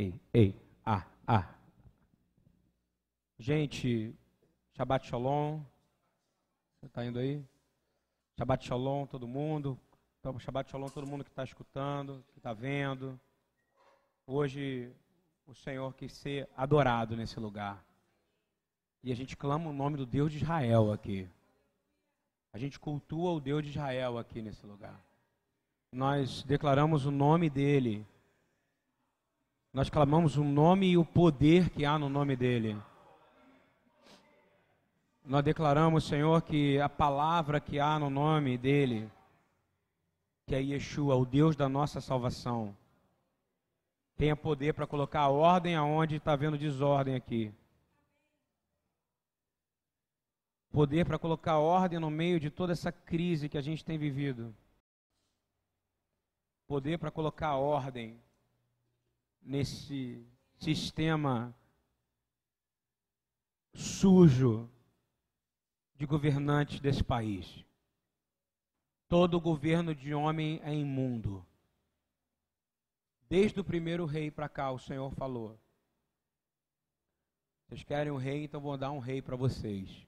Ei, ei, ah, ah. Gente, Shabbat Shalom. Você está indo aí? Shabbat Shalom, todo mundo. Então, Shabbat Shalom, todo mundo que está escutando, que está vendo. Hoje, o Senhor quis ser adorado nesse lugar. E a gente clama o nome do Deus de Israel aqui. A gente cultua o Deus de Israel aqui nesse lugar. Nós declaramos o nome dele. Nós clamamos o nome e o poder que há no nome dele. Nós declaramos, Senhor, que a palavra que há no nome dele, que é Yeshua, o Deus da nossa salvação, tenha poder para colocar ordem aonde está havendo desordem aqui. Poder para colocar ordem no meio de toda essa crise que a gente tem vivido. Poder para colocar ordem nesse sistema sujo de governantes desse país. Todo governo de homem é imundo. Desde o primeiro rei para cá, o Senhor falou: Vocês querem um rei, então vou dar um rei para vocês.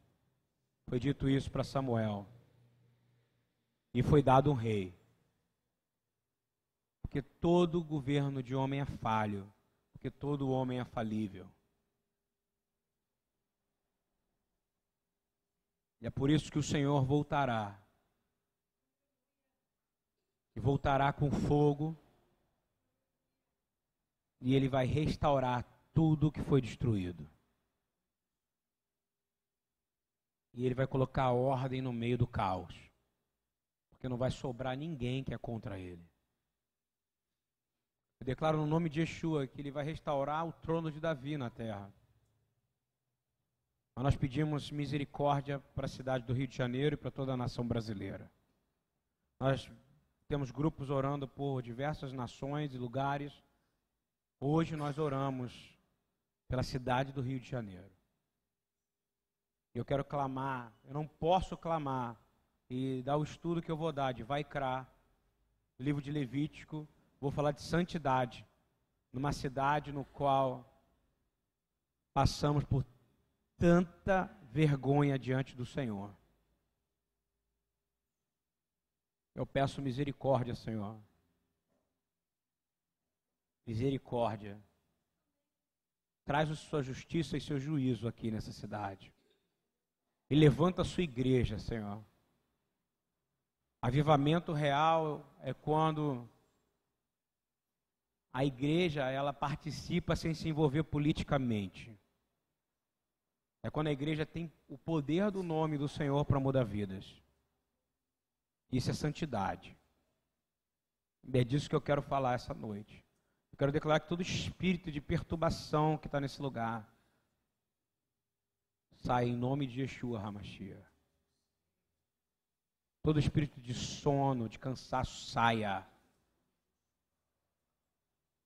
Foi dito isso para Samuel. E foi dado um rei. Porque todo governo de homem é falho. Porque todo homem é falível. E é por isso que o Senhor voltará. E voltará com fogo e ele vai restaurar tudo que foi destruído. E ele vai colocar ordem no meio do caos. Porque não vai sobrar ninguém que é contra ele. Eu declaro no nome de Yeshua que ele vai restaurar o trono de Davi na terra. Mas nós pedimos misericórdia para a cidade do Rio de Janeiro e para toda a nação brasileira. Nós temos grupos orando por diversas nações e lugares Hoje nós oramos pela cidade do Rio de Janeiro. Eu quero clamar, eu não posso clamar e dar o estudo que eu vou dar de Vaikra, livro de Levítico, vou falar de santidade, numa cidade no qual passamos por tanta vergonha diante do Senhor. Eu peço misericórdia, Senhor misericórdia. Traz a sua justiça e seu juízo aqui nessa cidade. E levanta a sua igreja, Senhor. Avivamento real é quando a igreja ela participa sem se envolver politicamente. É quando a igreja tem o poder do nome do Senhor para mudar vidas. Isso é santidade. É disso que eu quero falar essa noite. Eu quero declarar que todo espírito de perturbação que está nesse lugar sai em nome de Yeshua Hamashia. Todo espírito de sono, de cansaço, saia.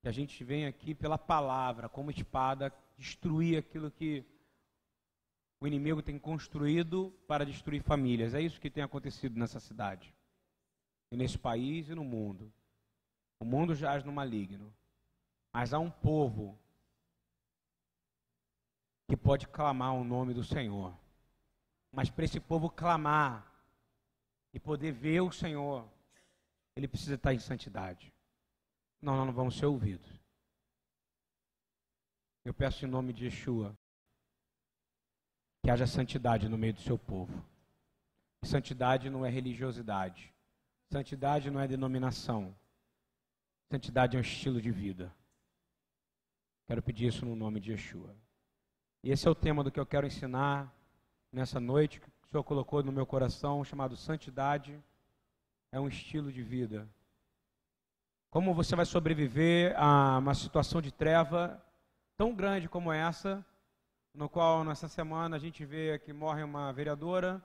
Que a gente vem aqui pela palavra, como espada, destruir aquilo que o inimigo tem construído para destruir famílias. É isso que tem acontecido nessa cidade, e nesse país e no mundo. O mundo jaz no maligno. Mas há um povo que pode clamar o nome do Senhor. Mas para esse povo clamar e poder ver o Senhor, ele precisa estar em santidade. Nós não vamos ser ouvidos. Eu peço em nome de Yeshua que haja santidade no meio do seu povo. Santidade não é religiosidade. Santidade não é denominação. Santidade é um estilo de vida. Quero pedir isso no nome de Yeshua. E esse é o tema do que eu quero ensinar nessa noite, que o Senhor colocou no meu coração, chamado Santidade é um estilo de vida. Como você vai sobreviver a uma situação de treva tão grande como essa, no qual nessa semana a gente vê que morre uma vereadora,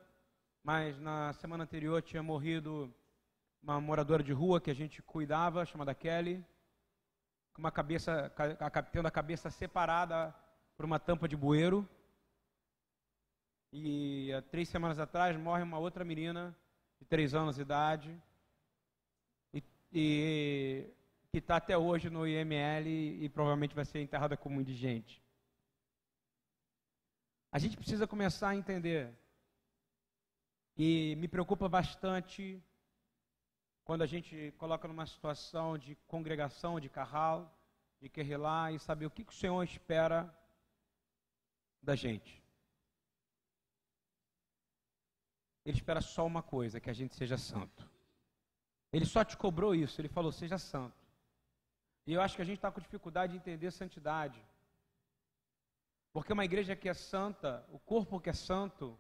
mas na semana anterior tinha morrido uma moradora de rua que a gente cuidava, chamada Kelly com uma cabeça, tendo a cabeça separada por uma tampa de bueiro. E há três semanas atrás morre uma outra menina de três anos de idade. E, que está até hoje no IML e, e provavelmente vai ser enterrada como indigente. A gente precisa começar a entender. E me preocupa bastante quando a gente coloca numa situação de congregação, de carral, de querer lá e saber o que, que o Senhor espera da gente. Ele espera só uma coisa, que a gente seja santo. Ele só te cobrou isso, ele falou, seja santo. E eu acho que a gente está com dificuldade de entender santidade. Porque uma igreja que é santa, o corpo que é santo,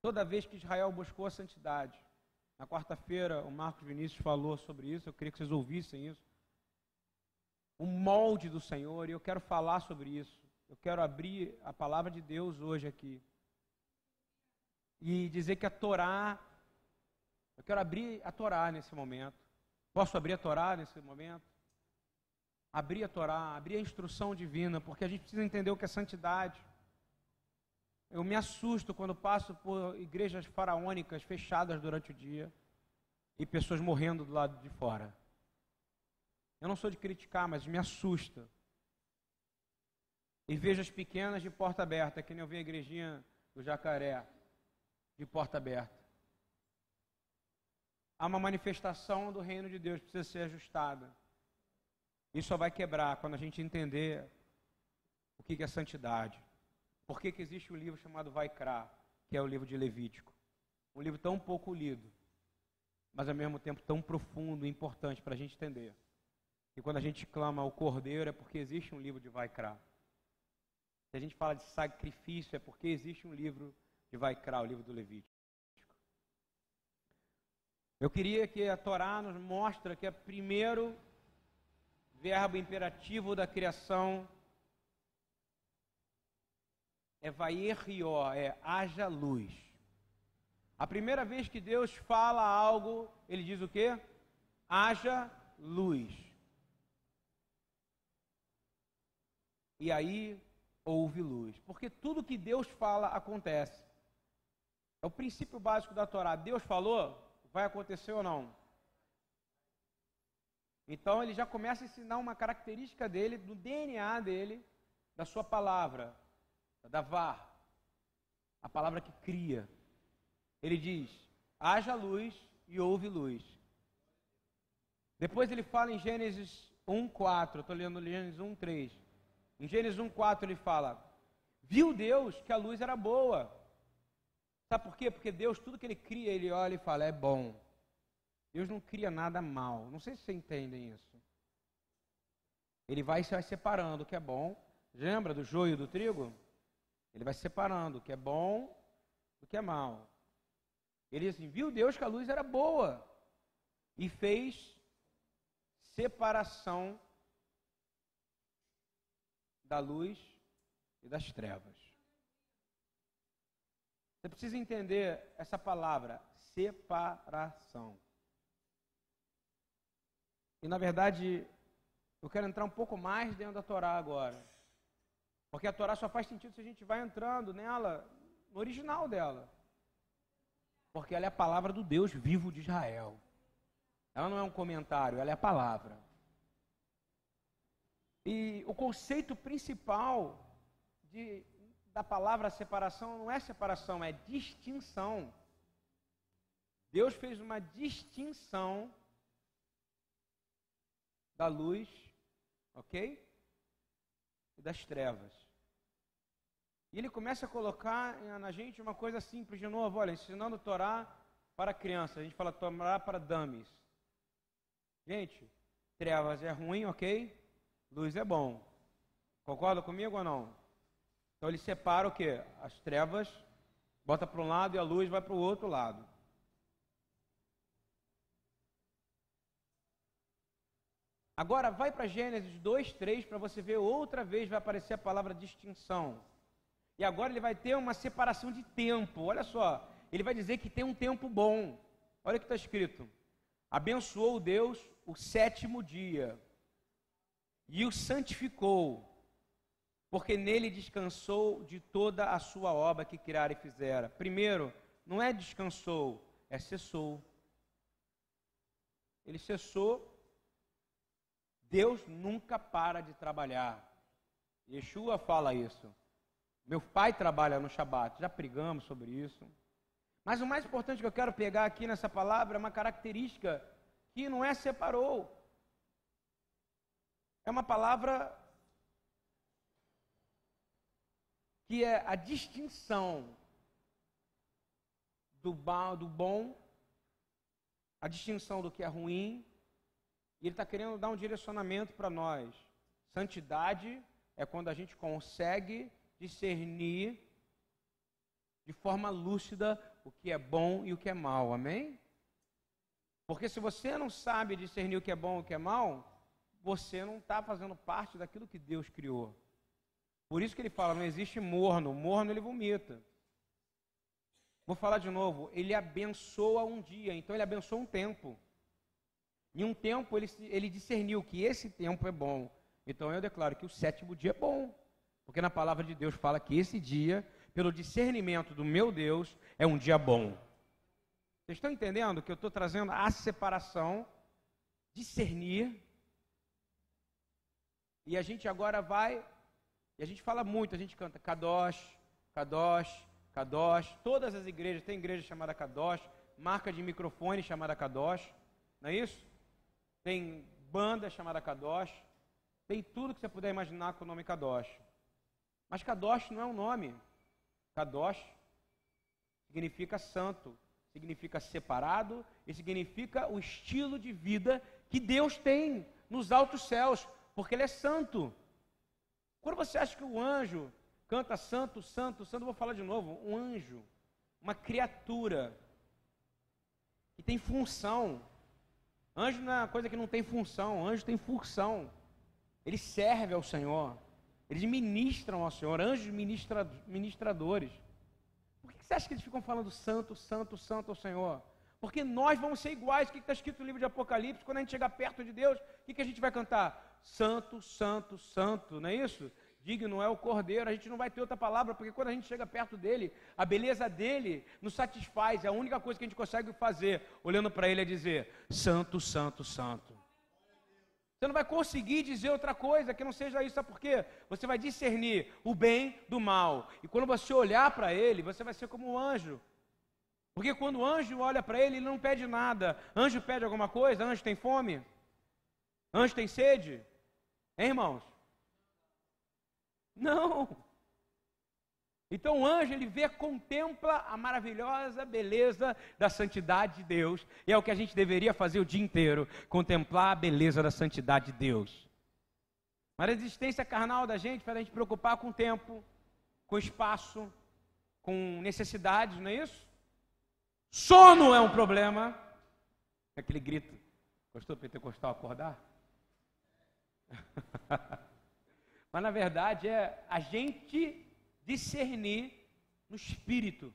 toda vez que Israel buscou a santidade. Na quarta-feira, o Marcos Vinícius falou sobre isso, eu queria que vocês ouvissem isso. O molde do Senhor, e eu quero falar sobre isso. Eu quero abrir a palavra de Deus hoje aqui. E dizer que a Torá, eu quero abrir a Torá nesse momento. Posso abrir a Torá nesse momento? Abrir a Torá, abrir a instrução divina, porque a gente precisa entender o que é santidade. Eu me assusto quando passo por igrejas faraônicas fechadas durante o dia e pessoas morrendo do lado de fora. Eu não sou de criticar, mas me assusta e vejo as pequenas de porta aberta, que nem eu vi a igrejinha do Jacaré, de porta aberta. Há uma manifestação do reino de Deus que precisa ser ajustada. Isso só vai quebrar quando a gente entender o que é santidade. Por que, que existe um livro chamado Vaikra, que é o livro de Levítico? Um livro tão pouco lido, mas ao mesmo tempo tão profundo e importante para a gente entender. E quando a gente clama o Cordeiro é porque existe um livro de Vaikra. Se a gente fala de sacrifício, é porque existe um livro de Vaikra, o livro do Levítico. Eu queria que a Torá nos mostre que é primeiro verbo imperativo da criação é vaierrió, é haja luz. A primeira vez que Deus fala algo, ele diz o quê? Haja luz. E aí houve luz. Porque tudo que Deus fala acontece. É o princípio básico da Torá. Deus falou, vai acontecer ou não? Então ele já começa a ensinar uma característica dele, do DNA dele, da sua palavra, da VAR, a palavra que cria. Ele diz: haja luz e houve luz. Depois ele fala em Gênesis 1:4, estou lendo Gênesis 1:3. Em Gênesis 1,4 ele fala: Viu Deus que a luz era boa. Sabe por quê? Porque Deus, tudo que ele cria, ele olha e fala: é bom. Deus não cria nada mal. Não sei se vocês entendem isso. Ele vai se separando o que é bom. Lembra do joio do trigo? Ele vai separando o que é bom do que é mal. Ele assim: viu Deus que a luz era boa e fez separação da luz e das trevas. Você precisa entender essa palavra, separação. E na verdade, eu quero entrar um pouco mais dentro da Torá agora. Porque a Torá só faz sentido se a gente vai entrando nela, no original dela. Porque ela é a palavra do Deus vivo de Israel. Ela não é um comentário, ela é a palavra. E o conceito principal de, da palavra separação não é separação, é distinção. Deus fez uma distinção da luz, ok? E das trevas. E ele começa a colocar na gente uma coisa simples de novo, olha, ensinando Torá para crianças. A gente fala Torá para dummies. Gente, trevas é ruim, ok? Luz é bom. Concorda comigo ou não? Então ele separa o que? As trevas, bota para um lado e a luz vai para o outro lado. Agora vai para Gênesis 2, 3 para você ver outra vez vai aparecer a palavra distinção. E agora ele vai ter uma separação de tempo. Olha só, ele vai dizer que tem um tempo bom. Olha o que está escrito: Abençoou Deus o sétimo dia e o santificou, porque nele descansou de toda a sua obra que criara e fizera. Primeiro, não é descansou, é cessou. Ele cessou Deus nunca para de trabalhar. Yeshua fala isso. Meu pai trabalha no Shabat, já pregamos sobre isso. Mas o mais importante que eu quero pegar aqui nessa palavra é uma característica que não é separou. É uma palavra que é a distinção do, bom, a distinção do que é ruim, e ele está querendo dar um direcionamento para nós. Santidade é quando a gente consegue discernir de forma lúcida o que é bom e o que é mal, amém? Porque se você não sabe discernir o que é bom e o que é mal, você não está fazendo parte daquilo que Deus criou. Por isso que ele fala, não existe morno, morno ele vomita. Vou falar de novo, ele abençoa um dia, então ele abençoa um tempo. Em um tempo ele, ele discerniu que esse tempo é bom. Então eu declaro que o sétimo dia é bom. Porque na palavra de Deus fala que esse dia, pelo discernimento do meu Deus, é um dia bom. Vocês estão entendendo que eu estou trazendo a separação, discernir. E a gente agora vai, e a gente fala muito, a gente canta Kadosh, Kadosh, Kadosh. Todas as igrejas, tem igreja chamada Kadosh, marca de microfone chamada Kadosh, não é isso? tem banda chamada Kadosh, tem tudo que você puder imaginar com o nome Kadosh. Mas Kadosh não é um nome. Kadosh significa santo, significa separado e significa o estilo de vida que Deus tem nos altos céus, porque Ele é santo. Quando você acha que o anjo canta santo, santo, santo, vou falar de novo, um anjo, uma criatura que tem função, Anjo não é uma coisa que não tem função, anjo tem função. Ele serve ao Senhor. Eles ministram ao Senhor, anjos ministra, ministradores. Por que você acha que eles ficam falando santo, santo, santo ao Senhor? Porque nós vamos ser iguais. O que está escrito no livro de Apocalipse? Quando a gente chegar perto de Deus, o que a gente vai cantar? Santo, santo, santo, não é isso? digno é o cordeiro, a gente não vai ter outra palavra, porque quando a gente chega perto dele, a beleza dele nos satisfaz, é a única coisa que a gente consegue fazer, olhando para ele, é dizer: Santo, Santo, Santo. Você não vai conseguir dizer outra coisa que não seja isso, sabe por quê? Você vai discernir o bem do mal, e quando você olhar para ele, você vai ser como um anjo. Porque quando o anjo olha para ele, ele não pede nada. Anjo pede alguma coisa? Anjo tem fome? Anjo tem sede? Hein, irmãos? Não. Então o anjo ele vê, contempla a maravilhosa beleza da santidade de Deus, e é o que a gente deveria fazer o dia inteiro, contemplar a beleza da santidade de Deus. Mas a existência carnal da gente faz a gente preocupar com o tempo, com espaço, com necessidades, não é isso? Sono é um problema. Aquele grito. Gostou pentecostal acordar? Mas na verdade é a gente discernir no espírito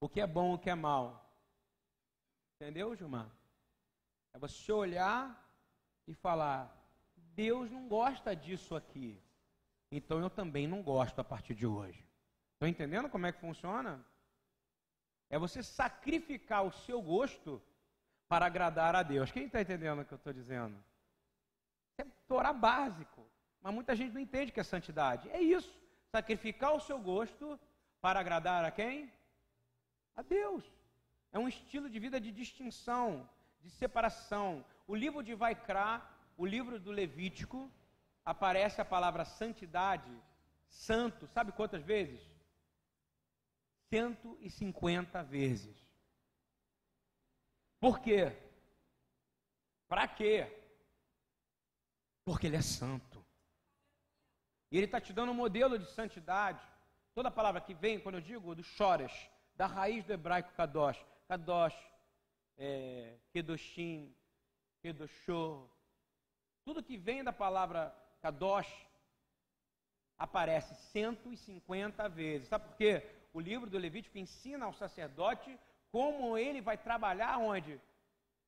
o que é bom, o que é mal. Entendeu, Gilmar? É você olhar e falar: Deus não gosta disso aqui. Então eu também não gosto a partir de hoje. Estão entendendo como é que funciona? É você sacrificar o seu gosto para agradar a Deus. Quem está entendendo o que eu estou dizendo? Torá básico. Mas muita gente não entende que é santidade. É isso. Sacrificar o seu gosto para agradar a quem? A Deus. É um estilo de vida de distinção, de separação. O livro de Vaikra, o livro do Levítico, aparece a palavra santidade, santo, sabe quantas vezes? 150 vezes. Por quê? Para quê? Porque ele é santo. E ele está te dando um modelo de santidade. Toda palavra que vem, quando eu digo do choras, da raiz do hebraico kadosh, kadosh, é, kedoshim, kedoshô, tudo que vem da palavra kadosh aparece 150 vezes. Sabe por quê? O livro do Levítico ensina ao sacerdote como ele vai trabalhar onde?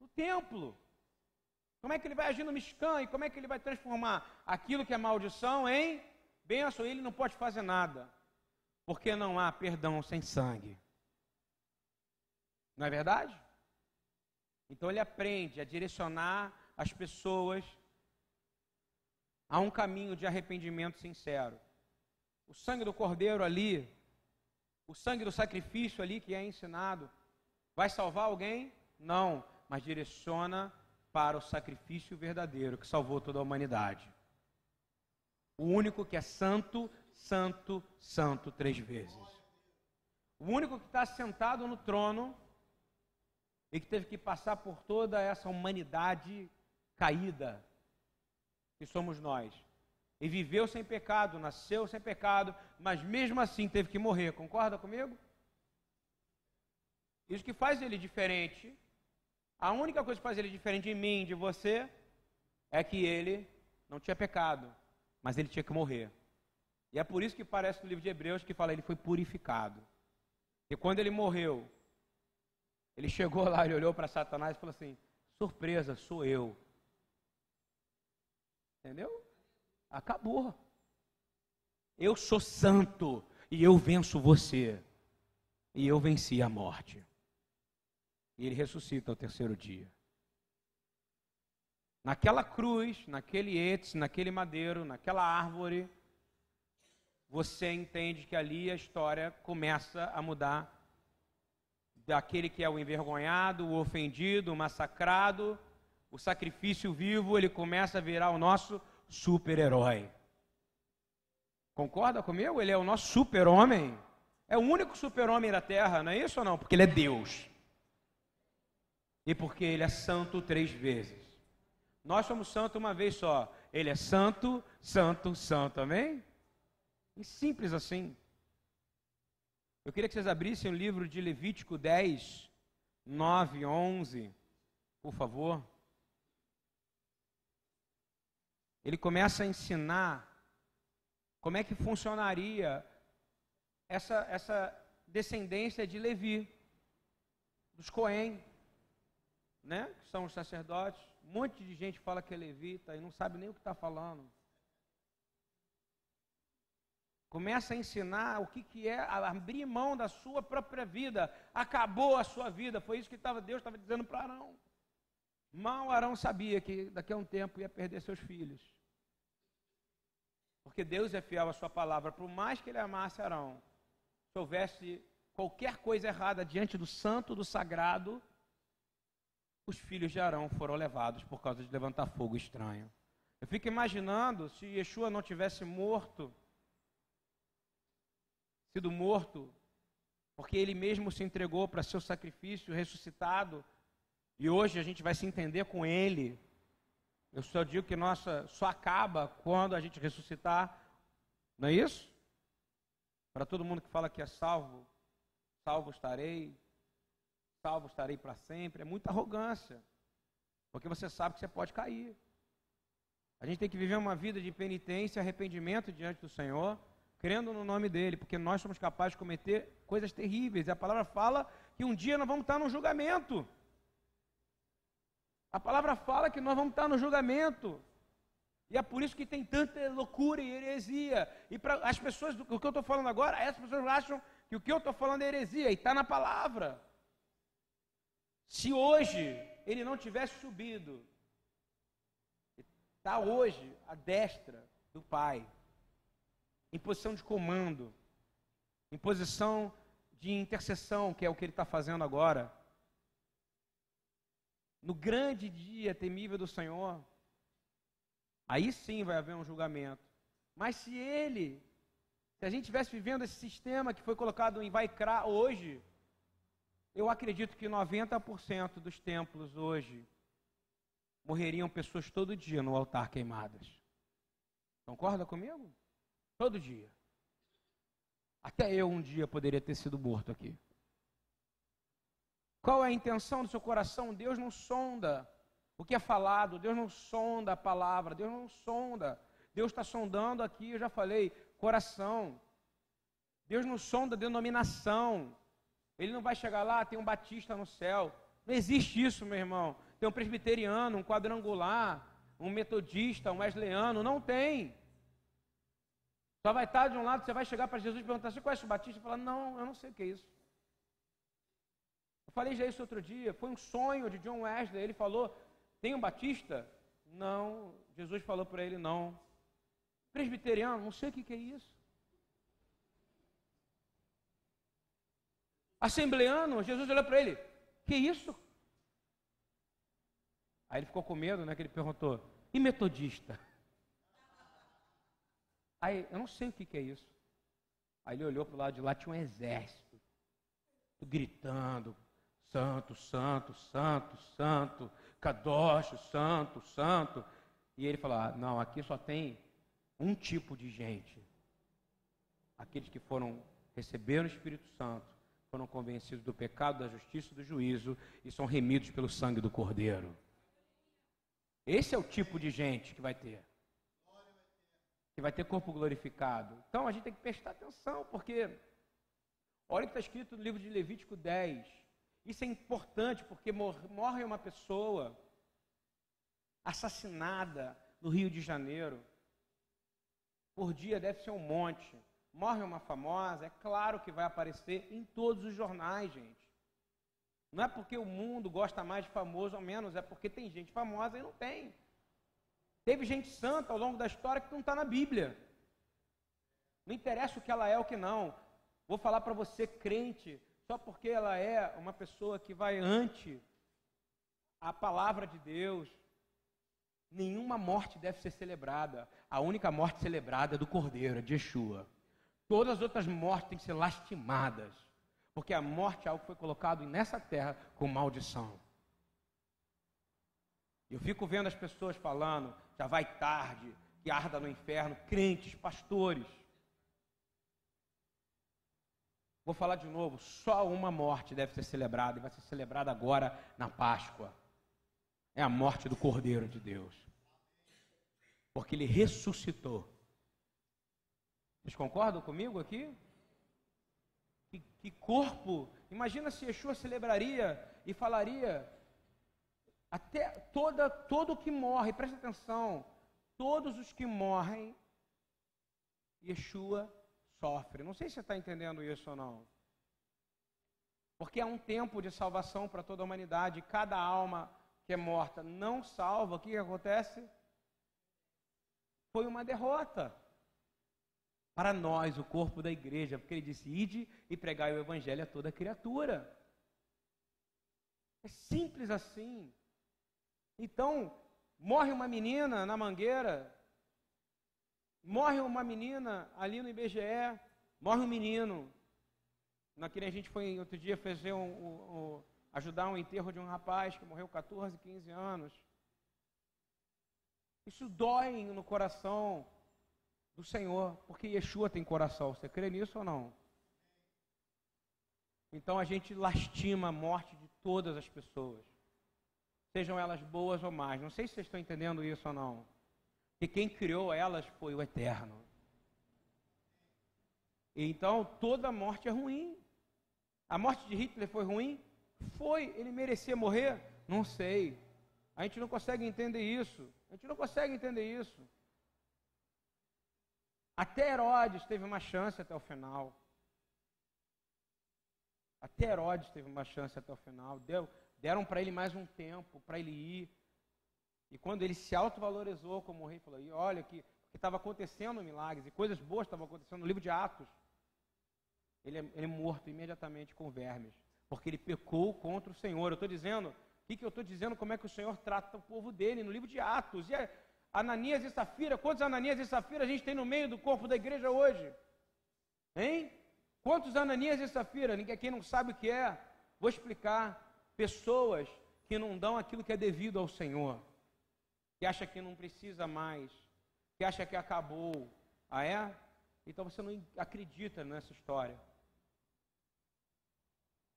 No templo. Como é que ele vai agir no Mishkan e como é que ele vai transformar aquilo que é maldição em Benção, ele não pode fazer nada, porque não há perdão sem sangue. Não é verdade? Então ele aprende a direcionar as pessoas há um caminho de arrependimento sincero. O sangue do cordeiro ali, o sangue do sacrifício ali que é ensinado, vai salvar alguém? Não, mas direciona para o sacrifício verdadeiro que salvou toda a humanidade. O único que é santo, santo, santo três vezes. O único que está sentado no trono e que teve que passar por toda essa humanidade caída que somos nós. E viveu sem pecado, nasceu sem pecado, mas mesmo assim teve que morrer. Concorda comigo? Isso que faz ele diferente. A única coisa que faz ele diferente de mim, de você, é que ele não tinha pecado, mas ele tinha que morrer. E é por isso que parece no livro de Hebreus que fala ele foi purificado. E quando ele morreu, ele chegou lá, ele olhou para Satanás e falou assim: surpresa, sou eu. Entendeu? Acabou. Eu sou santo e eu venço você. E eu venci a morte. E ele ressuscita ao terceiro dia. Naquela cruz, naquele etes, naquele madeiro, naquela árvore, você entende que ali a história começa a mudar daquele que é o envergonhado, o ofendido, o massacrado, o sacrifício vivo, ele começa a virar o nosso super-herói. Concorda comigo? Ele é o nosso super-homem. É o único super-homem da terra, não é isso ou não? Porque ele é Deus. E porque ele é santo três vezes. Nós somos santos uma vez só. Ele é santo, santo, santo. Amém? E simples assim. Eu queria que vocês abrissem o livro de Levítico 10, 9, 11, por favor. ele começa a ensinar como é que funcionaria essa, essa descendência de Levi, dos Cohen, né? que são os sacerdotes. Um monte de gente fala que é levita e não sabe nem o que está falando. Começa a ensinar o que, que é abrir mão da sua própria vida. Acabou a sua vida. Foi isso que tava, Deus estava dizendo para Arão. Mal Arão sabia que daqui a um tempo ia perder seus filhos. Porque Deus é fiel à sua palavra, por mais que ele amasse Arão, se houvesse qualquer coisa errada diante do santo, do sagrado, os filhos de Arão foram levados por causa de levantar fogo estranho. Eu fico imaginando se Yeshua não tivesse morto, sido morto, porque ele mesmo se entregou para seu sacrifício ressuscitado, e hoje a gente vai se entender com ele, eu só digo que nossa só acaba quando a gente ressuscitar. Não é isso? Para todo mundo que fala que é salvo, salvo estarei, salvo estarei para sempre, é muita arrogância. Porque você sabe que você pode cair. A gente tem que viver uma vida de penitência, arrependimento diante do Senhor, crendo no nome dele, porque nós somos capazes de cometer coisas terríveis. E a palavra fala que um dia nós vamos estar no julgamento. A palavra fala que nós vamos estar no julgamento. E é por isso que tem tanta loucura e heresia. E para as pessoas, o que eu estou falando agora, as pessoas acham que o que eu estou falando é heresia, e está na palavra. Se hoje ele não tivesse subido, está hoje à destra do Pai, em posição de comando, em posição de intercessão, que é o que ele está fazendo agora no grande dia temível do Senhor, aí sim vai haver um julgamento. Mas se ele, se a gente estivesse vivendo esse sistema que foi colocado em Vaikra hoje, eu acredito que 90% dos templos hoje morreriam pessoas todo dia no altar queimadas. Concorda comigo? Todo dia. Até eu um dia poderia ter sido morto aqui. Qual é a intenção do seu coração? Deus não sonda o que é falado, Deus não sonda a palavra, Deus não sonda. Deus está sondando aqui, eu já falei, coração. Deus não sonda denominação. Ele não vai chegar lá, tem um batista no céu. Não existe isso, meu irmão. Tem um presbiteriano, um quadrangular, um metodista, um wesleyano. Não tem. Só vai estar de um lado, você vai chegar para Jesus e perguntar: Você conhece o batista? E falar: Não, eu não sei o que é isso. Falei já isso outro dia, foi um sonho de John Wesley. Ele falou: Tem um batista? Não. Jesus falou para ele: Não. Presbiteriano, não sei o que é isso. Assembleano, Jesus olhou para ele: Que isso? Aí ele ficou com medo, né? Que ele perguntou: E metodista? Aí, eu não sei o que, que é isso. Aí ele olhou para o lado de lá, tinha um exército, gritando: Santo, Santo, Santo, Santo, Kadosh, Santo, Santo. E ele falou: ah, Não, aqui só tem um tipo de gente. Aqueles que foram receberam o Espírito Santo, foram convencidos do pecado, da justiça e do juízo e são remidos pelo sangue do Cordeiro. Esse é o tipo de gente que vai ter que vai ter corpo glorificado. Então a gente tem que prestar atenção, porque olha o que está escrito no livro de Levítico 10. Isso é importante porque morre uma pessoa assassinada no Rio de Janeiro. Por dia deve ser um monte. Morre uma famosa, é claro que vai aparecer em todos os jornais, gente. Não é porque o mundo gosta mais de famoso ou menos, é porque tem gente famosa e não tem. Teve gente santa ao longo da história que não está na Bíblia. Não interessa o que ela é ou que não. Vou falar para você, crente, só porque ela é uma pessoa que vai ante a palavra de Deus, nenhuma morte deve ser celebrada. A única morte celebrada é do Cordeiro, é de Yeshua. Todas as outras mortes têm que ser lastimadas, porque a morte é algo que foi colocado nessa terra com maldição. Eu fico vendo as pessoas falando, já vai tarde, que arda no inferno, crentes, pastores. Vou falar de novo, só uma morte deve ser celebrada, e vai ser celebrada agora na Páscoa. É a morte do Cordeiro de Deus. Porque ele ressuscitou. Vocês concordam comigo aqui? Que, que corpo! Imagina se Yeshua celebraria e falaria até toda, todo que morre, presta atenção, todos os que morrem, Yeshua sofre. Não sei se você está entendendo isso ou não. Porque é um tempo de salvação para toda a humanidade. Cada alma que é morta não salva. O que acontece? Foi uma derrota para nós, o corpo da igreja, porque ele disse: ide e pregai o evangelho a toda criatura. É simples assim. Então, morre uma menina na mangueira, morre uma menina ali no IBGE, morre um menino. Naquele a gente foi outro dia fazer um, um, um, ajudar um enterro de um rapaz que morreu 14, 15 anos. Isso dói no coração do Senhor, porque Yeshua tem coração. Você crê nisso ou não? Então a gente lastima a morte de todas as pessoas sejam elas boas ou más. Não sei se vocês estão entendendo isso ou não. Que quem criou elas foi o Eterno. Então, toda morte é ruim. A morte de Hitler foi ruim? Foi. Ele merecia morrer? Não sei. A gente não consegue entender isso. A gente não consegue entender isso. Até Herodes teve uma chance até o final. Até Herodes teve uma chance até o final. Deu, Deram para ele mais um tempo para ele ir. E quando ele se autovalorizou como rei, falou: e olha que estava acontecendo milagres e coisas boas estavam acontecendo no livro de Atos. Ele é, ele é morto imediatamente com vermes, porque ele pecou contra o Senhor. Eu estou dizendo, o que, que eu estou dizendo? Como é que o Senhor trata o povo dele no livro de Atos? E Ananias e Safira, quantos Ananias e Safira a gente tem no meio do corpo da igreja hoje? Hein? Quantos Ananias e Safira? Ninguém quem não sabe o que é, vou explicar pessoas que não dão aquilo que é devido ao Senhor, que acha que não precisa mais, que acha que acabou. Ah, é? Então você não acredita nessa história.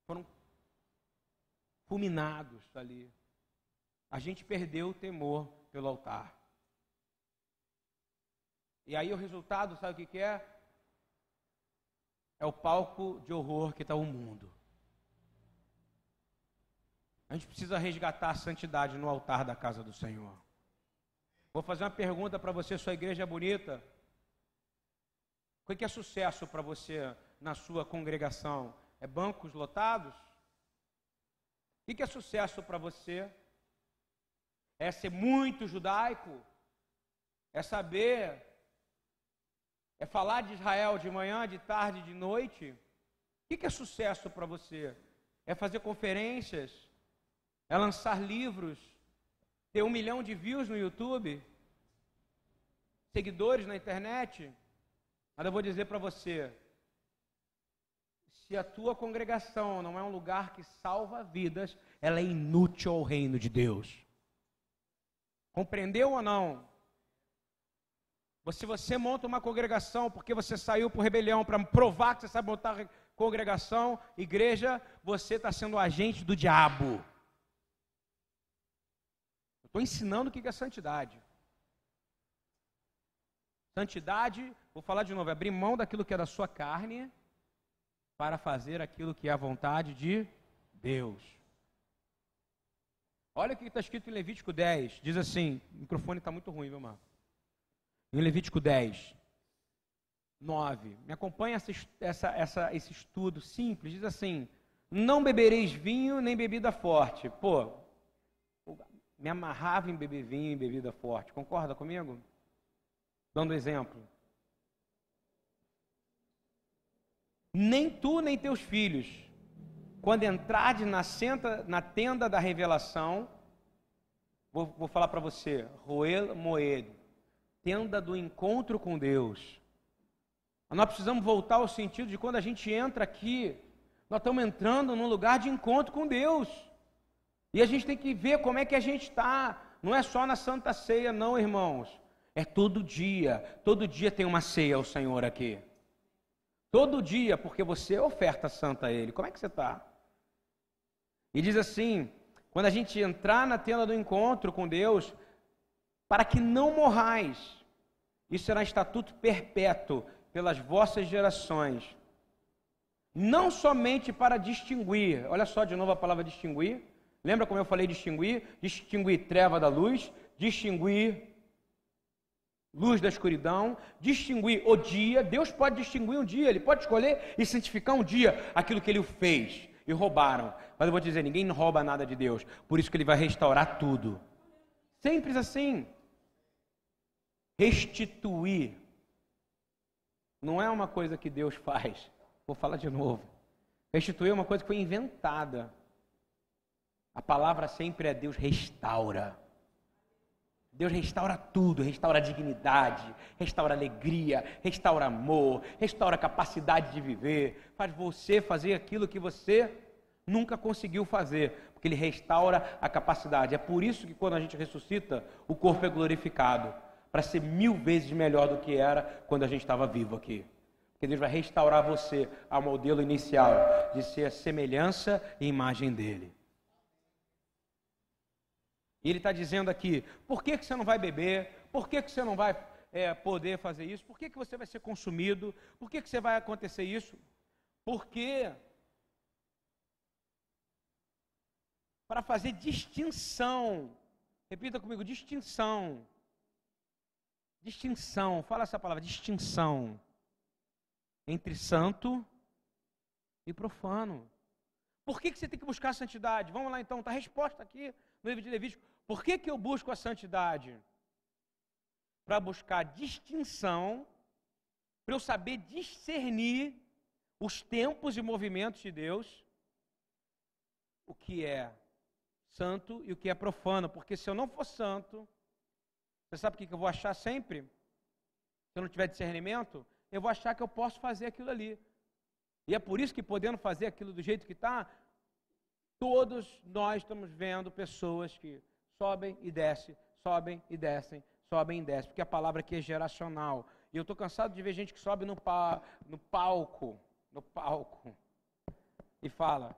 Foram fulminados ali. A gente perdeu o temor pelo altar. E aí o resultado, sabe o que, é? É o palco de horror que está o mundo. A gente precisa resgatar a santidade no altar da casa do Senhor. Vou fazer uma pergunta para você, sua igreja é bonita. O que é sucesso para você na sua congregação? É bancos lotados? O que é sucesso para você? É ser muito judaico? É saber É falar de Israel de manhã, de tarde, de noite? O que é sucesso para você? É fazer conferências? É lançar livros? Ter um milhão de views no YouTube? Seguidores na internet? Mas eu vou dizer para você: se a tua congregação não é um lugar que salva vidas, ela é inútil ao reino de Deus. Compreendeu ou não? Se você monta uma congregação porque você saiu por rebelião para provar que você sabe montar congregação, igreja, você está sendo agente do diabo. Estou ensinando o que é santidade. Santidade, vou falar de novo, é abrir mão daquilo que é da sua carne para fazer aquilo que é a vontade de Deus. Olha o que está escrito em Levítico 10. Diz assim: o microfone está muito ruim, meu irmão. Em Levítico 10, 9. Me acompanha essa, essa, essa, esse estudo simples. Diz assim: Não bebereis vinho nem bebida forte. Pô, me amarrava em beber vinho e bebida forte. Concorda comigo? Dando exemplo. Nem tu nem teus filhos, quando entrardes na, senta, na tenda da revelação, vou, vou falar para você, Roel Moed, tenda do encontro com Deus. Nós precisamos voltar ao sentido de quando a gente entra aqui, nós estamos entrando num lugar de encontro com Deus. E a gente tem que ver como é que a gente está. Não é só na Santa Ceia, não, irmãos. É todo dia. Todo dia tem uma ceia ao Senhor aqui. Todo dia, porque você é oferta santa a Ele. Como é que você está? E diz assim: quando a gente entrar na tenda do encontro com Deus, para que não morrais, isso será estatuto perpétuo pelas vossas gerações, não somente para distinguir, olha só de novo a palavra distinguir, lembra como eu falei distinguir? Distinguir treva da luz, distinguir luz da escuridão, distinguir o dia. Deus pode distinguir um dia, Ele pode escolher e santificar um dia aquilo que Ele fez e roubaram. Mas eu vou dizer: ninguém rouba nada de Deus, por isso que Ele vai restaurar tudo. Simples assim. Restituir não é uma coisa que Deus faz. Vou falar de novo. Restituir é uma coisa que foi inventada. A palavra sempre é Deus restaura. Deus restaura tudo, restaura dignidade, restaura alegria, restaura amor, restaura capacidade de viver, faz você fazer aquilo que você nunca conseguiu fazer, porque ele restaura a capacidade. É por isso que quando a gente ressuscita, o corpo é glorificado, para ser mil vezes melhor do que era quando a gente estava vivo aqui. Porque Deus vai restaurar você ao modelo inicial de ser a semelhança e imagem dele. E ele está dizendo aqui: por que, que você não vai beber? Por que, que você não vai é, poder fazer isso? Por que, que você vai ser consumido? Por que, que você vai acontecer isso? Porque para fazer distinção, repita comigo: distinção. Distinção, fala essa palavra, distinção entre santo e profano. Por que, que você tem que buscar a santidade? Vamos lá então, está a resposta aqui no livro de Levítico. Por que, que eu busco a santidade? Para buscar distinção, para eu saber discernir os tempos e movimentos de Deus, o que é santo e o que é profano. Porque se eu não for santo, você sabe o que eu vou achar sempre? Se eu não tiver discernimento, eu vou achar que eu posso fazer aquilo ali. E é por isso que, podendo fazer aquilo do jeito que está, todos nós estamos vendo pessoas que sobem e descem, sobem e descem, sobem e descem, porque a palavra aqui é geracional. E eu estou cansado de ver gente que sobe no, pa, no palco, no palco, e fala,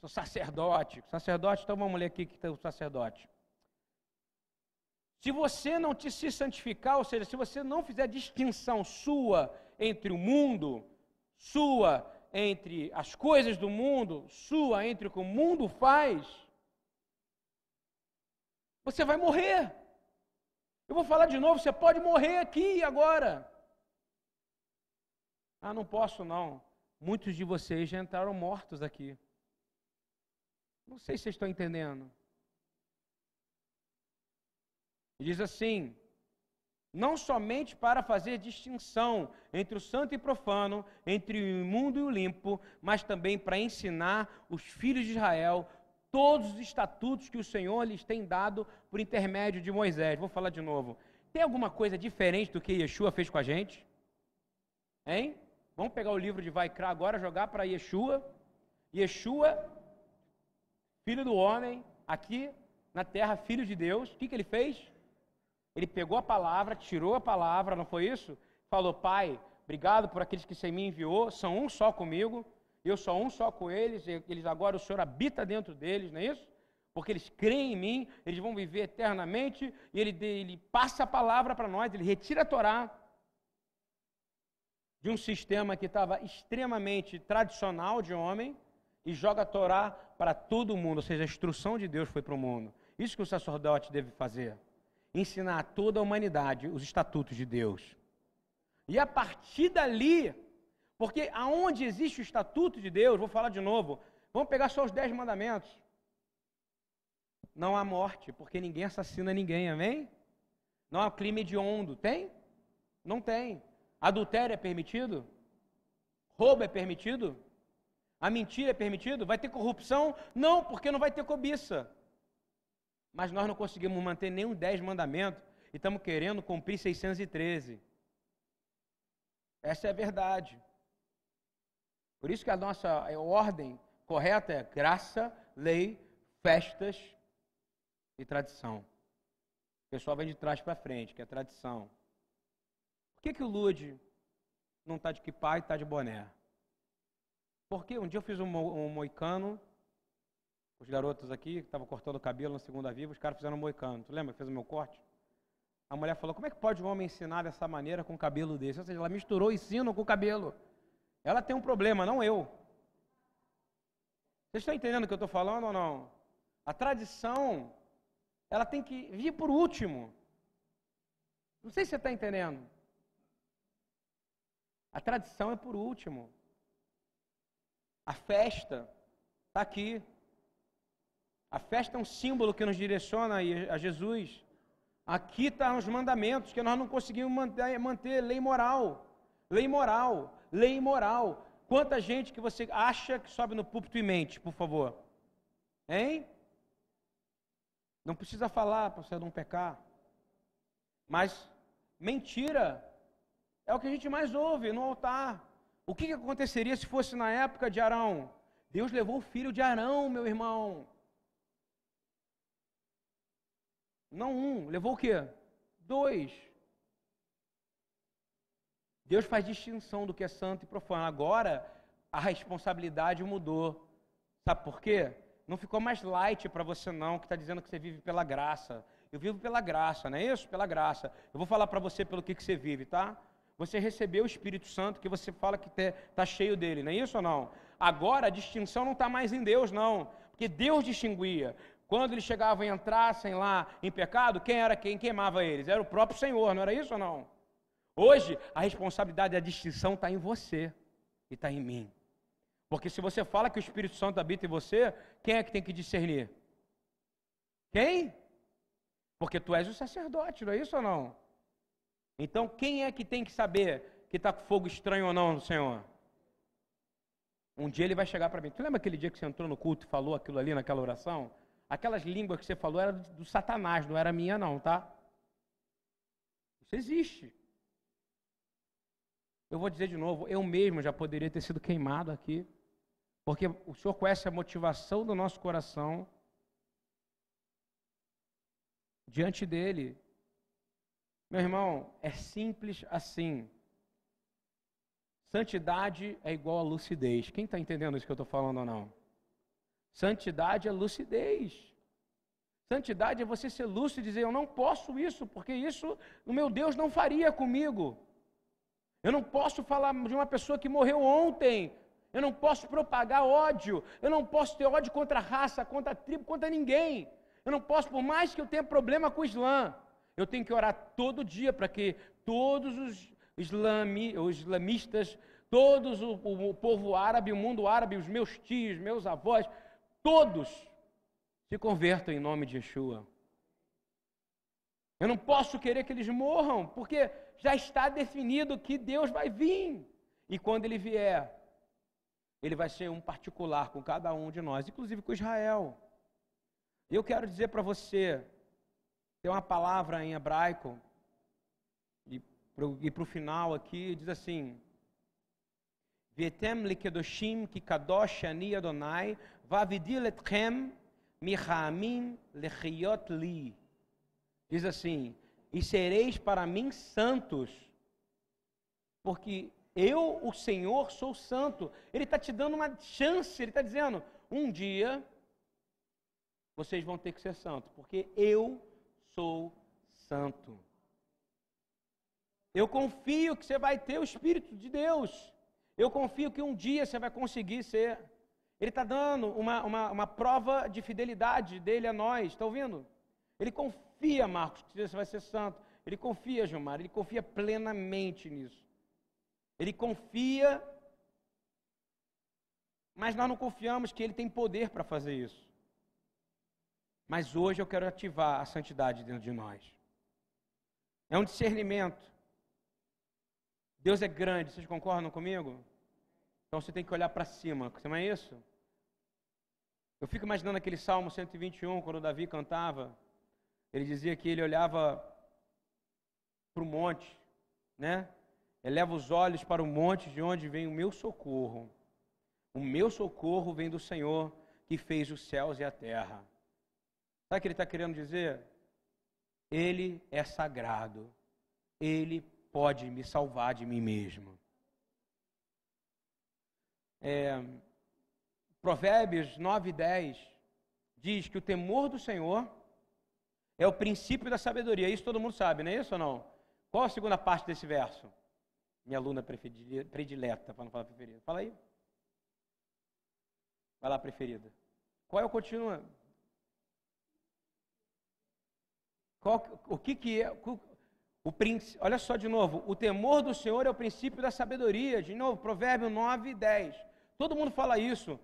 sou sacerdote. Sacerdote, então vamos ler aqui que tem o sacerdote. Se você não te se santificar, ou seja, se você não fizer distinção sua entre o mundo, sua entre as coisas do mundo, sua entre o que o mundo faz, você vai morrer. Eu vou falar de novo, você pode morrer aqui e agora. Ah, não posso não. Muitos de vocês já entraram mortos aqui. Não sei se vocês estão entendendo. E diz assim: não somente para fazer distinção entre o santo e profano, entre o imundo e o limpo, mas também para ensinar os filhos de Israel todos os estatutos que o Senhor lhes tem dado por intermédio de Moisés. Vou falar de novo. Tem alguma coisa diferente do que Yeshua fez com a gente? Hein? Vamos pegar o livro de Vaikra agora, jogar para Yeshua. Yeshua, filho do homem, aqui na terra, filho de Deus. O que, que ele fez? Ele pegou a palavra, tirou a palavra, não foi isso? Falou, Pai, obrigado por aqueles que você me enviou, são um só comigo, eu sou um só com eles, eles agora o Senhor habita dentro deles, não é isso? Porque eles creem em mim, eles vão viver eternamente, e ele, ele passa a palavra para nós, ele retira a Torá de um sistema que estava extremamente tradicional de homem e joga a Torá para todo mundo, ou seja, a instrução de Deus foi para o mundo. Isso que o sacerdote deve fazer ensinar a toda a humanidade os estatutos de Deus. E a partir dali, porque aonde existe o estatuto de Deus, vou falar de novo, vamos pegar só os dez mandamentos. Não há morte, porque ninguém assassina ninguém, amém? Não há crime hediondo, tem? Não tem. Adultério é permitido? Roubo é permitido? A mentira é permitido? Vai ter corrupção? Não, porque não vai ter cobiça mas nós não conseguimos manter nenhum dez mandamentos e estamos querendo cumprir 613. Essa é a verdade. Por isso que a nossa ordem correta é graça, lei, festas e tradição. O pessoal vem de trás para frente, que é tradição. Por que, que o Lude não está de pai e está de boné? Porque um dia eu fiz um, um moicano os garotos aqui, que estavam cortando o cabelo na segunda viva, os caras fizeram um moicano. Tu lembra que fez o meu corte? A mulher falou: Como é que pode um homem ensinar dessa maneira com o cabelo desse? Ou seja, ela misturou ensino com o cabelo. Ela tem um problema, não eu. Vocês estão entendendo o que eu estou falando ou não? A tradição, ela tem que vir por último. Não sei se você está entendendo. A tradição é por último. A festa está aqui. A festa é um símbolo que nos direciona a Jesus. Aqui estão tá os mandamentos que nós não conseguimos manter, manter lei moral. Lei moral, lei moral. Quanta gente que você acha que sobe no púlpito e mente, por favor? Hein? Não precisa falar para você não pecar. Mas mentira é o que a gente mais ouve no altar. O que, que aconteceria se fosse na época de Arão? Deus levou o filho de Arão, meu irmão. Não um, levou o quê? Dois. Deus faz distinção do que é santo e profano. Agora, a responsabilidade mudou. Sabe por quê? Não ficou mais light para você não, que está dizendo que você vive pela graça. Eu vivo pela graça, não é isso? Pela graça. Eu vou falar para você pelo que, que você vive, tá? Você recebeu o Espírito Santo, que você fala que está cheio dele, não é isso ou não? Agora a distinção não está mais em Deus, não. Porque Deus distinguia. Quando eles chegavam e entrassem lá em pecado, quem era quem queimava eles? Era o próprio Senhor, não era isso ou não? Hoje, a responsabilidade da distinção está em você e está em mim. Porque se você fala que o Espírito Santo habita em você, quem é que tem que discernir? Quem? Porque tu és o sacerdote, não é isso ou não? Então, quem é que tem que saber que está com fogo estranho ou não no Senhor? Um dia ele vai chegar para mim. Tu lembra aquele dia que você entrou no culto e falou aquilo ali naquela oração? Aquelas línguas que você falou eram do Satanás, não era minha, não, tá? Isso existe. Eu vou dizer de novo, eu mesmo já poderia ter sido queimado aqui, porque o Senhor conhece a motivação do nosso coração diante dele. Meu irmão, é simples assim. Santidade é igual a lucidez. Quem está entendendo isso que eu estou falando ou não? Santidade é lucidez. Santidade é você ser lúcido e dizer: Eu não posso isso, porque isso o meu Deus não faria comigo. Eu não posso falar de uma pessoa que morreu ontem. Eu não posso propagar ódio. Eu não posso ter ódio contra a raça, contra a tribo, contra ninguém. Eu não posso, por mais que eu tenha problema com o Islã, eu tenho que orar todo dia para que todos os, islami, os islamistas, todos o, o, o povo árabe, o mundo árabe, os meus tios, meus avós, todos se convertam em nome de Yeshua. Eu não posso querer que eles morram, porque já está definido que Deus vai vir. E quando ele vier, ele vai ser um particular com cada um de nós, inclusive com Israel. Eu quero dizer para você, tem uma palavra em hebraico, e para o final aqui, diz assim: Vietem likedoshim ki kadosh ani Adonai, vavidil etchem mihamim lechiot li. Diz assim: E sereis para mim santos, porque eu, o Senhor, sou santo. Ele está te dando uma chance, ele está dizendo: um dia vocês vão ter que ser santos, porque eu sou santo. Eu confio que você vai ter o Espírito de Deus. Eu confio que um dia você vai conseguir ser. Ele está dando uma, uma, uma, prova de fidelidade dele a nós, está ouvindo? Ele confia, Marcos, que você vai ser santo. Ele confia, Gilmar, ele confia plenamente nisso. Ele confia, mas nós não confiamos que ele tem poder para fazer isso. Mas hoje eu quero ativar a santidade dentro de nós. É um discernimento. Deus é grande, vocês concordam comigo? Então você tem que olhar para cima, não é isso? Eu fico imaginando aquele Salmo 121, quando Davi cantava. Ele dizia que ele olhava para o monte, né? Eleva os olhos para o monte de onde vem o meu socorro. O meu socorro vem do Senhor que fez os céus e a terra. Sabe o que ele está querendo dizer? Ele é sagrado. Ele pode me salvar de mim mesmo. É, Provérbios 9 e 10 diz que o temor do Senhor é o princípio da sabedoria. Isso todo mundo sabe, não é isso ou não? Qual a segunda parte desse verso? Minha aluna predileta, para não falar preferida. Fala aí. Vai lá, preferida. Qual é o continuo? Qual, o que, que é? O, o, olha só de novo. O temor do Senhor é o princípio da sabedoria. De novo, Provérbio 9 e 10. Todo mundo fala isso.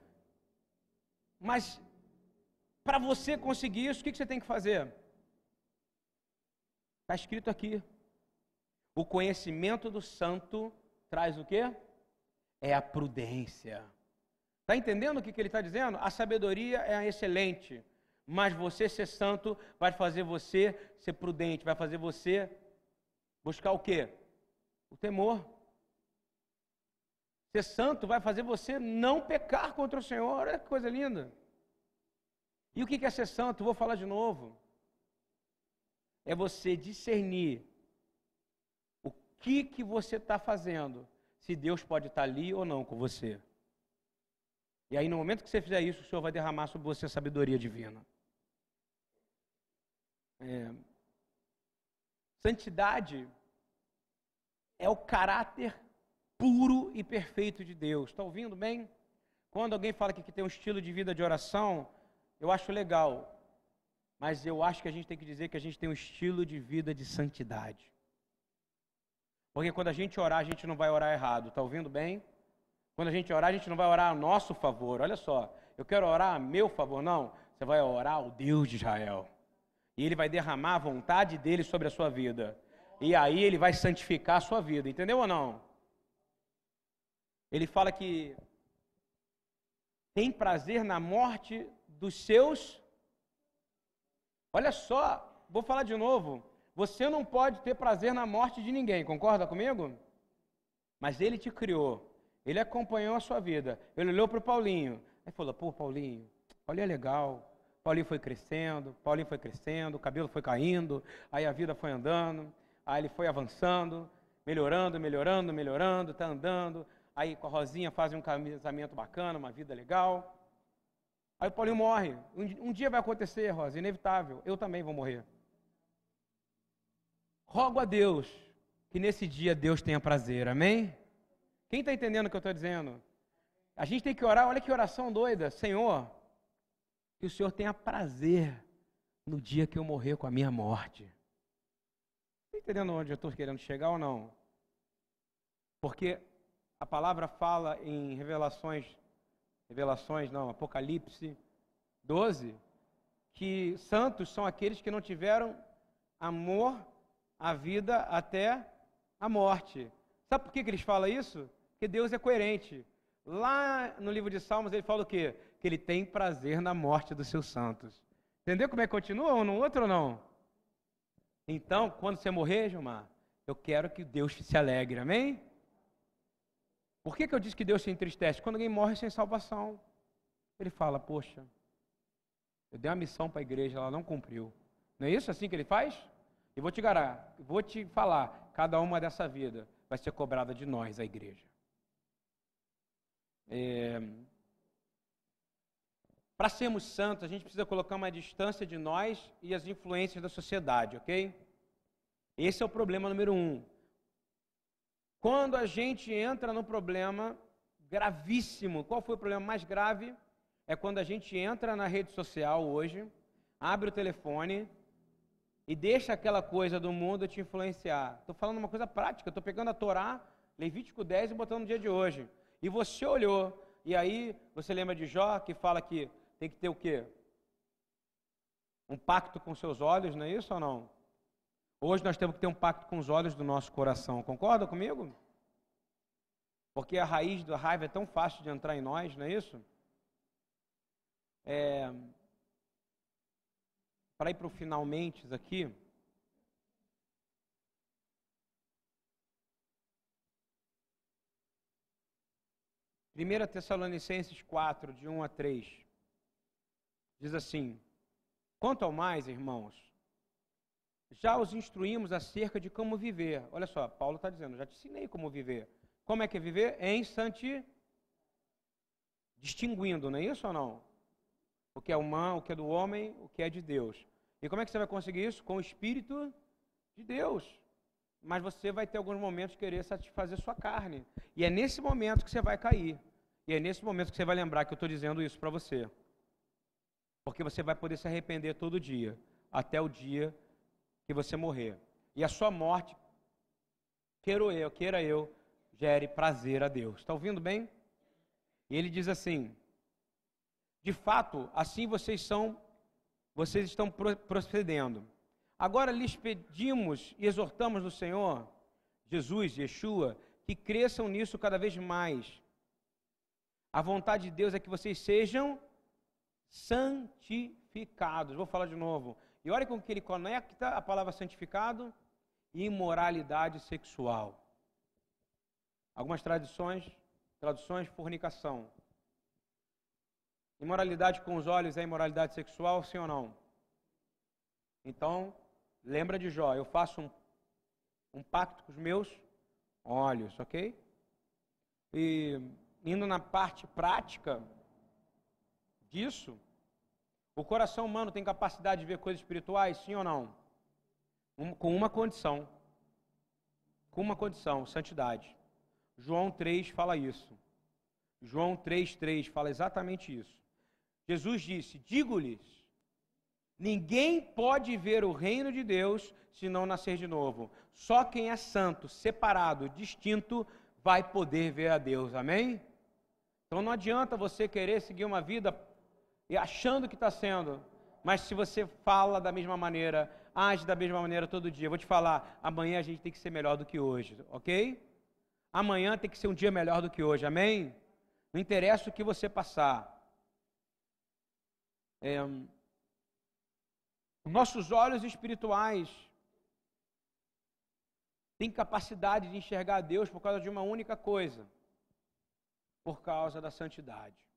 Mas, para você conseguir isso, o que, você tem que fazer? Está escrito aqui. O conhecimento do santo traz o quê? É a prudência. Está entendendo o que, que ele está dizendo? A sabedoria é excelente, mas você ser santo vai fazer você ser prudente, vai fazer você buscar o quê? O temor. Ser santo vai fazer você não pecar contra o Senhor. Olha que coisa linda. E o que é ser santo? Vou falar de novo. É você discernir que, que você está fazendo, se Deus pode estar tá ali ou não com você. E aí, no momento que você fizer isso, o Senhor vai derramar sobre você a sabedoria divina. É... Santidade é o caráter puro e perfeito de Deus. Está ouvindo bem? Quando alguém fala que tem um estilo de vida de oração, eu acho legal. Mas eu acho que a gente tem que dizer que a gente tem um estilo de vida de santidade. Porque quando a gente orar, a gente não vai orar errado, está ouvindo bem? Quando a gente orar, a gente não vai orar a nosso favor. Olha só, eu quero orar a meu favor, não. Você vai orar ao Deus de Israel. E ele vai derramar a vontade dele sobre a sua vida. E aí ele vai santificar a sua vida, entendeu ou não? Ele fala que tem prazer na morte dos seus. Olha só, vou falar de novo. Você não pode ter prazer na morte de ninguém, concorda comigo? Mas ele te criou, ele acompanhou a sua vida. Ele olhou para o Paulinho, e falou: Pô, Paulinho, Paulinho é legal. Paulinho foi crescendo, Paulinho foi crescendo, o cabelo foi caindo, aí a vida foi andando, aí ele foi avançando, melhorando, melhorando, melhorando, está andando. Aí com a Rosinha faz um casamento bacana, uma vida legal. Aí o Paulinho morre. Um, um dia vai acontecer, Rosa, inevitável. Eu também vou morrer. Rogo a Deus que nesse dia Deus tenha prazer, amém? Quem está entendendo o que eu estou dizendo? A gente tem que orar, olha que oração doida. Senhor, que o Senhor tenha prazer no dia que eu morrer com a minha morte. Está entendendo onde eu estou querendo chegar ou não? Porque a palavra fala em revelações, revelações não, Apocalipse 12, que santos são aqueles que não tiveram amor à vida até a morte. Sabe por que, que eles falam isso? Porque Deus é coerente. Lá no livro de Salmos ele fala o quê? Que ele tem prazer na morte dos seus santos. Entendeu como é que continua um no outro ou não? Então, quando você morrer, Gilmar, eu quero que Deus se alegre, amém? Por que, que eu disse que Deus se entristece? Quando alguém morre sem salvação, ele fala: Poxa, eu dei uma missão para a igreja, ela não cumpriu. Não é isso assim que ele faz? E vou te garantir, vou te falar, cada uma dessa vida vai ser cobrada de nós, a igreja. É... Para sermos santos, a gente precisa colocar uma distância de nós e as influências da sociedade, ok? Esse é o problema número um. Quando a gente entra no problema gravíssimo, qual foi o problema mais grave? É quando a gente entra na rede social hoje, abre o telefone e deixa aquela coisa do mundo te influenciar. Estou falando uma coisa prática, estou pegando a Torá, Levítico 10 e botando no dia de hoje. E você olhou, e aí você lembra de Jó, que fala que tem que ter o quê? Um pacto com seus olhos, não é isso ou não? Hoje nós temos que ter um pacto com os olhos do nosso coração. Concorda comigo? Porque a raiz da raiva é tão fácil de entrar em nós, não é isso? É... Para ir para o finalmente aqui. Primeira Tessalonicenses 4, de 1 a 3, diz assim: Quanto ao mais, irmãos, já os instruímos acerca de como viver. Olha só, Paulo está dizendo, já te ensinei como viver. Como é que é viver? É em santi... distinguindo, não é isso ou não? O que é humano, o que é do homem, o que é de Deus. E como é que você vai conseguir isso? Com o Espírito de Deus. Mas você vai ter alguns momentos querer satisfazer sua carne. E é nesse momento que você vai cair. E é nesse momento que você vai lembrar que eu estou dizendo isso para você. Porque você vai poder se arrepender todo dia, até o dia que você morrer. E a sua morte, queira eu, queira eu, gere prazer a Deus. Está ouvindo bem? E ele diz assim: De fato, assim vocês são, vocês estão procedendo. Agora lhes pedimos e exortamos no Senhor, Jesus, Yeshua, que cresçam nisso cada vez mais. A vontade de Deus é que vocês sejam santificados. Vou falar de novo. E olha com que ele conecta a palavra santificado e imoralidade sexual. Algumas tradições, traduções, fornicação. Imoralidade com os olhos é imoralidade sexual, sim ou não? Então, lembra de Jó, eu faço um, um pacto com os meus olhos, ok? E indo na parte prática disso, o coração humano tem capacidade de ver coisas espirituais, sim ou não? Um, com uma condição. Com uma condição, santidade. João 3 fala isso. João 3,3 fala exatamente isso. Jesus disse: Digo-lhes, ninguém pode ver o reino de Deus se não nascer de novo. Só quem é santo, separado, distinto, vai poder ver a Deus. Amém? Então não adianta você querer seguir uma vida e achando que está sendo. Mas se você fala da mesma maneira, age da mesma maneira todo dia, eu vou te falar, amanhã a gente tem que ser melhor do que hoje, ok? Amanhã tem que ser um dia melhor do que hoje, amém? Não interessa o que você passar. É, nossos olhos espirituais têm capacidade de enxergar Deus por causa de uma única coisa: por causa da santidade.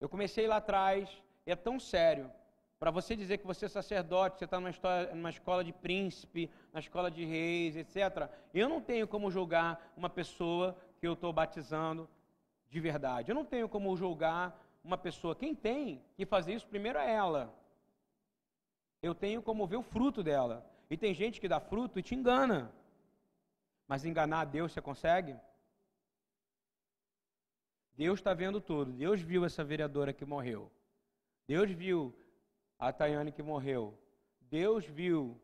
Eu comecei lá atrás, é tão sério. Para você dizer que você é sacerdote, você está numa, numa escola de príncipe, na escola de reis, etc. Eu não tenho como julgar uma pessoa que eu estou batizando de verdade. Eu não tenho como julgar uma pessoa. Quem tem que fazer isso primeiro é ela. Eu tenho como ver o fruto dela. E tem gente que dá fruto e te engana. Mas enganar a Deus você consegue? Deus está vendo tudo. Deus viu essa vereadora que morreu. Deus viu a Tayane que morreu. Deus viu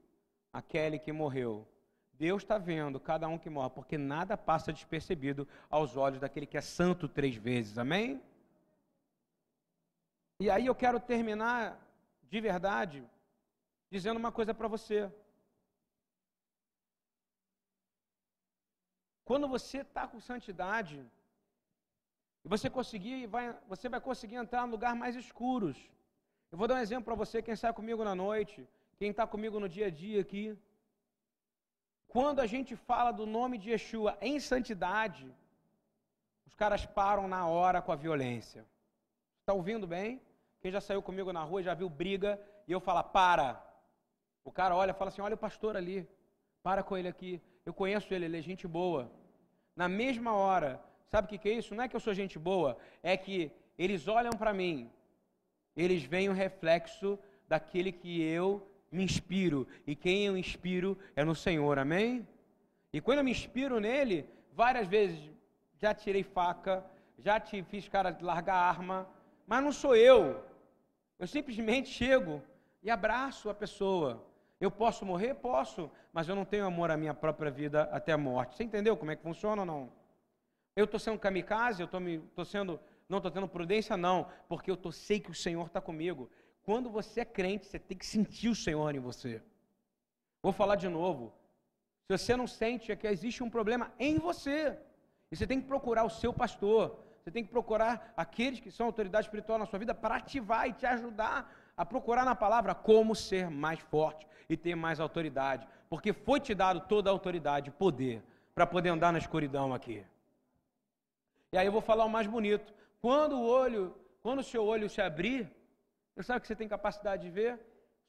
a Kelly que morreu. Deus está vendo cada um que morre, porque nada passa despercebido aos olhos daquele que é santo três vezes. Amém? E aí eu quero terminar de verdade dizendo uma coisa para você. Quando você está com santidade, e você conseguir, vai, você vai conseguir entrar em lugares mais escuros. Eu vou dar um exemplo para você, quem sai comigo na noite, quem está comigo no dia a dia aqui. Quando a gente fala do nome de Yeshua em santidade, os caras param na hora com a violência. Está ouvindo bem? Quem já saiu comigo na rua já viu briga e eu falo, para. O cara olha fala assim: olha o pastor ali, para com ele aqui. Eu conheço ele, ele é gente boa. Na mesma hora, sabe o que, que é isso? Não é que eu sou gente boa, é que eles olham para mim, eles veem o reflexo daquele que eu me inspiro. E quem eu inspiro é no Senhor, amém? E quando eu me inspiro nele, várias vezes já tirei faca, já te fiz cara largar arma, mas não sou eu. Eu simplesmente chego e abraço a pessoa. Eu posso morrer? Posso, mas eu não tenho amor à minha própria vida até a morte. Você entendeu como é que funciona ou não? Eu estou sendo kamikaze, eu estou sendo, não estou tendo prudência, não, porque eu tô, sei que o Senhor está comigo. Quando você é crente, você tem que sentir o Senhor em você. Vou falar de novo. Se você não sente, é que existe um problema em você. E você tem que procurar o seu pastor. Você tem que procurar aqueles que são autoridade espiritual na sua vida para ativar e te ajudar a procurar na palavra como ser mais forte e ter mais autoridade. Porque foi te dado toda a autoridade poder para poder andar na escuridão aqui. E aí eu vou falar o mais bonito. Quando o olho, quando o seu olho se abrir, você sabe que você tem capacidade de ver?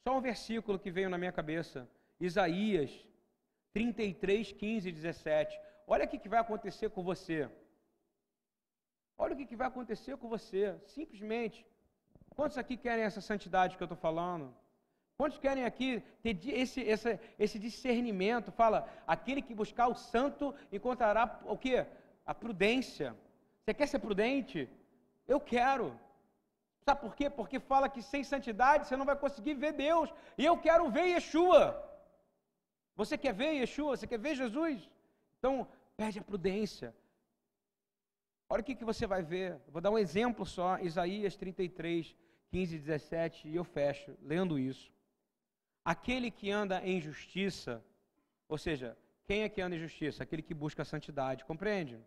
Só um versículo que veio na minha cabeça. Isaías 33, 15 e 17. Olha o que vai acontecer com você. Olha o que vai acontecer com você. Simplesmente. Quantos aqui querem essa santidade que eu estou falando? Quantos querem aqui ter esse, esse, esse discernimento? Fala, aquele que buscar o santo encontrará o quê? A prudência. Você quer ser prudente? Eu quero. Sabe por quê? Porque fala que sem santidade você não vai conseguir ver Deus. E eu quero ver Yeshua. Você quer ver Yeshua? Você quer ver Jesus? Então, perde a prudência. Olha o que, que você vai ver. vou dar um exemplo só. Isaías 33, 15 e 17. E eu fecho lendo isso. Aquele que anda em justiça, ou seja, quem é que anda em justiça? Aquele que busca a santidade. Compreende?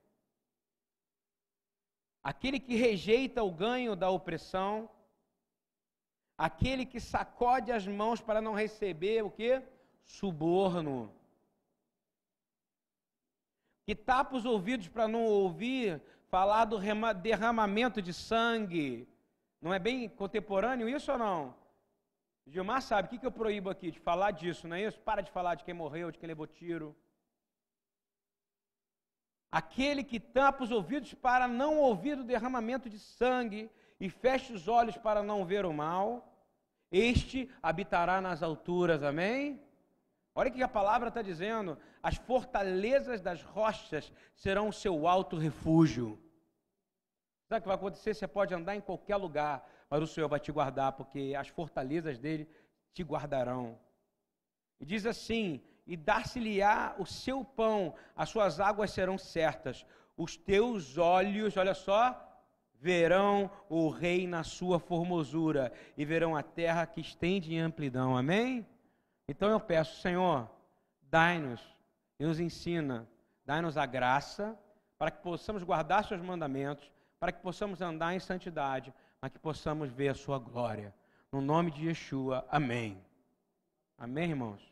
Aquele que rejeita o ganho da opressão, aquele que sacode as mãos para não receber o que? Suborno. Que tapa os ouvidos para não ouvir falar do derramamento de sangue. Não é bem contemporâneo isso ou não? Gilmar sabe, o que, que eu proíbo aqui? De falar disso, não é isso? Para de falar de quem morreu, de quem levou tiro. Aquele que tampa os ouvidos para não ouvir o derramamento de sangue e fecha os olhos para não ver o mal, este habitará nas alturas, amém? Olha o que a palavra está dizendo: as fortalezas das rochas serão o seu alto refúgio. Sabe o que vai acontecer? Você pode andar em qualquer lugar, mas o Senhor vai te guardar, porque as fortalezas dele te guardarão. E diz assim: e dar-se-lhe-á o seu pão, as suas águas serão certas. Os teus olhos, olha só, verão o rei na sua formosura e verão a terra que estende em amplidão. Amém? Então eu peço, Senhor, dai-nos e nos ensina, dai-nos a graça para que possamos guardar seus mandamentos, para que possamos andar em santidade, para que possamos ver a sua glória. No nome de Yeshua, amém. Amém, irmãos?